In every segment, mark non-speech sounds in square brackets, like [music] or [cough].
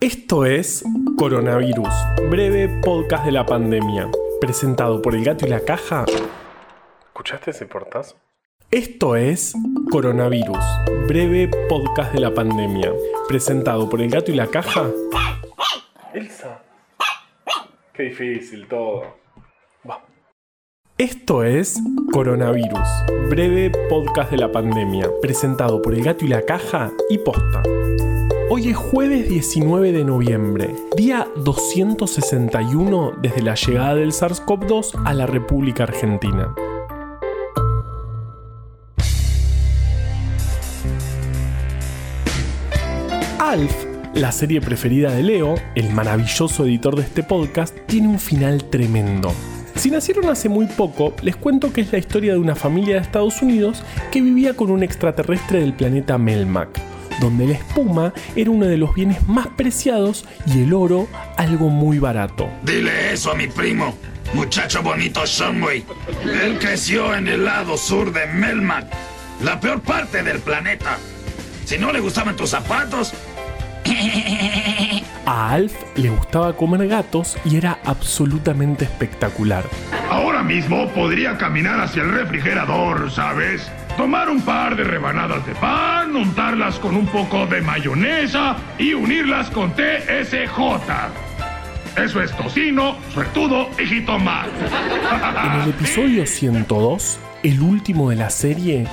Esto es Coronavirus, breve podcast de la pandemia, presentado por El Gato y la Caja. ¿Escuchaste ese portazo? Esto es Coronavirus, breve podcast de la pandemia, presentado por El Gato y la Caja. Elsa. Qué difícil todo. Va. Esto es Coronavirus, breve podcast de la pandemia, presentado por El Gato y la Caja y Posta. Hoy es jueves 19 de noviembre, día 261 desde la llegada del SARS-CoV-2 a la República Argentina. Alf, la serie preferida de Leo, el maravilloso editor de este podcast, tiene un final tremendo. Si nacieron hace muy poco, les cuento que es la historia de una familia de Estados Unidos que vivía con un extraterrestre del planeta Melmac donde la espuma era uno de los bienes más preciados y el oro algo muy barato. Dile eso a mi primo, muchacho bonito Shumway. Él creció en el lado sur de Melmac, la peor parte del planeta. Si no le gustaban tus zapatos... [laughs] A Alf le gustaba comer gatos y era absolutamente espectacular. Ahora mismo podría caminar hacia el refrigerador, ¿sabes? Tomar un par de rebanadas de pan, untarlas con un poco de mayonesa y unirlas con TSJ. Eso es tocino, suertudo y jitomate. En el episodio 102, el último de la serie,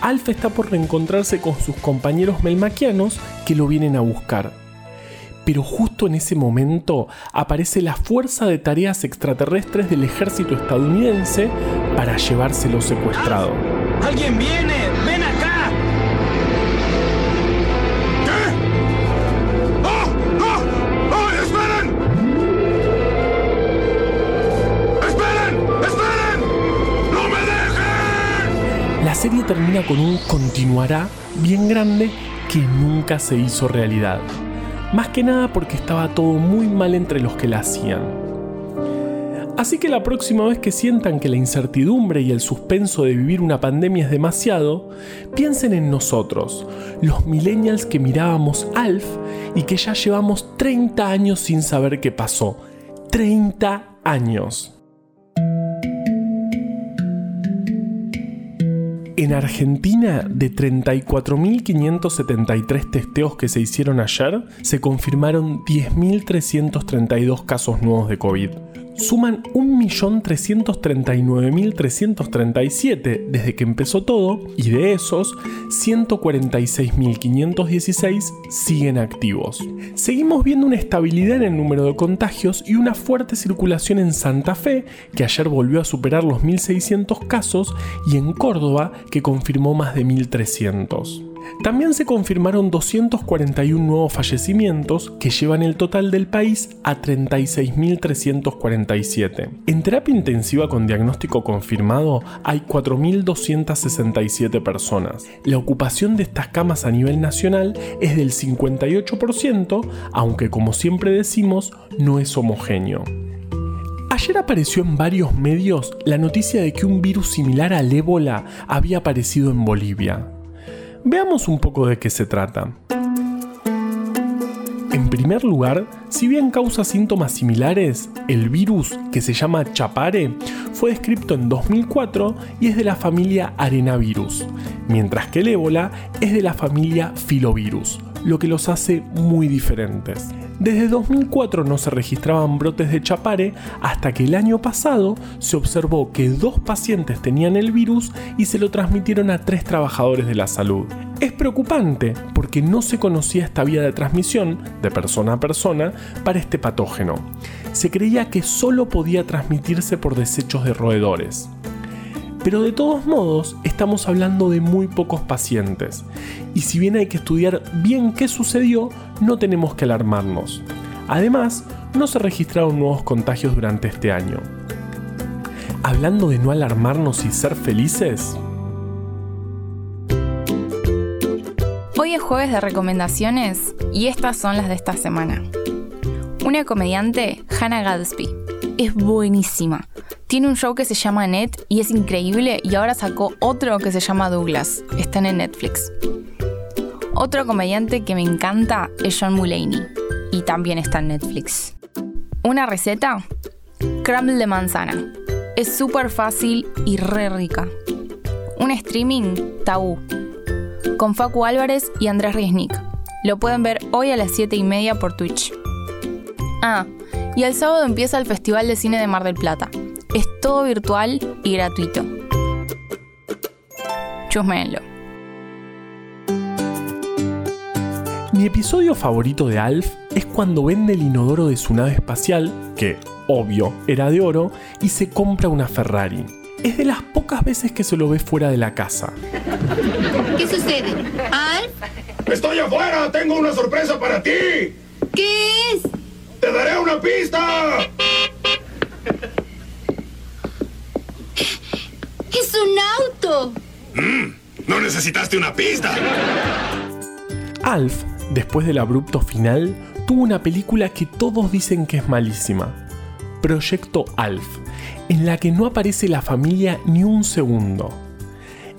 Alf está por reencontrarse con sus compañeros melmaquianos que lo vienen a buscar. Pero justo en ese momento aparece la Fuerza de Tareas Extraterrestres del ejército estadounidense para llevárselo secuestrado. ¡Alguien viene! ¡Ven acá! ¿Qué? ¡Oh! ¡Oh! ¡Oh! ¡Esperen! ¡Esperen! ¡Esperen! ¡No me dejen! La serie termina con un continuará bien grande que nunca se hizo realidad. Más que nada porque estaba todo muy mal entre los que la hacían. Así que la próxima vez que sientan que la incertidumbre y el suspenso de vivir una pandemia es demasiado, piensen en nosotros, los millennials que mirábamos Alf y que ya llevamos 30 años sin saber qué pasó. 30 años. En Argentina, de 34.573 testeos que se hicieron ayer, se confirmaron 10.332 casos nuevos de COVID suman 1.339.337 desde que empezó todo y de esos 146.516 siguen activos. Seguimos viendo una estabilidad en el número de contagios y una fuerte circulación en Santa Fe, que ayer volvió a superar los 1.600 casos, y en Córdoba, que confirmó más de 1.300. También se confirmaron 241 nuevos fallecimientos que llevan el total del país a 36.347. En terapia intensiva con diagnóstico confirmado hay 4.267 personas. La ocupación de estas camas a nivel nacional es del 58%, aunque como siempre decimos, no es homogéneo. Ayer apareció en varios medios la noticia de que un virus similar al ébola había aparecido en Bolivia. Veamos un poco de qué se trata. En primer lugar, si bien causa síntomas similares, el virus, que se llama Chapare, fue descrito en 2004 y es de la familia Arenavirus, mientras que el ébola es de la familia Filovirus, lo que los hace muy diferentes. Desde 2004 no se registraban brotes de chapare hasta que el año pasado se observó que dos pacientes tenían el virus y se lo transmitieron a tres trabajadores de la salud. Es preocupante porque no se conocía esta vía de transmisión de persona a persona para este patógeno. Se creía que solo podía transmitirse por desechos de roedores. Pero de todos modos, estamos hablando de muy pocos pacientes. Y si bien hay que estudiar bien qué sucedió, no tenemos que alarmarnos. Además, no se registraron nuevos contagios durante este año. Hablando de no alarmarnos y ser felices. Hoy es jueves de recomendaciones y estas son las de esta semana. Una comediante, Hannah Gadsby. Es buenísima tiene un show que se llama Net y es increíble y ahora sacó otro que se llama Douglas. Están en Netflix. Otro comediante que me encanta es John Mulaney. y también está en Netflix. Una receta, crumble de manzana. Es súper fácil y re rica. Un streaming, Tabú, con Facu Álvarez y Andrés Riesnik. Lo pueden ver hoy a las 7 y media por Twitch. Ah, y el sábado empieza el Festival de Cine de Mar del Plata. Es todo virtual y gratuito. Chusmenlo. Mi episodio favorito de Alf es cuando vende el inodoro de su nave espacial, que, obvio, era de oro, y se compra una Ferrari. Es de las pocas veces que se lo ve fuera de la casa. ¿Qué sucede? ¿Alf? ¡Estoy afuera! ¡Tengo una sorpresa para ti! ¿Qué es? ¡Te daré una pista! ¡Es un auto! ¿No necesitaste una pista? Alf, después del abrupto final, tuvo una película que todos dicen que es malísima. Proyecto Alf, en la que no aparece la familia ni un segundo.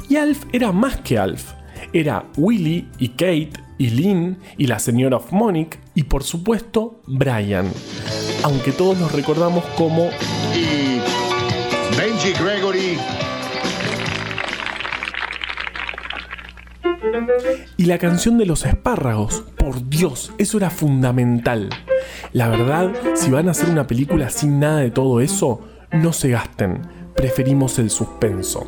Y Alf era más que Alf. Era Willy y Kate y Lynn y la señora of Monic y por supuesto Brian. Aunque todos los recordamos como y Benji Gregory. Y la canción de los espárragos, por Dios, eso era fundamental. La verdad, si van a hacer una película sin nada de todo eso, no se gasten. Preferimos el suspenso.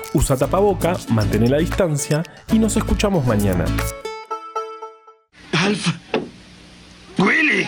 Usa tapaboca, mantén la distancia y nos escuchamos mañana. Alf. Willy.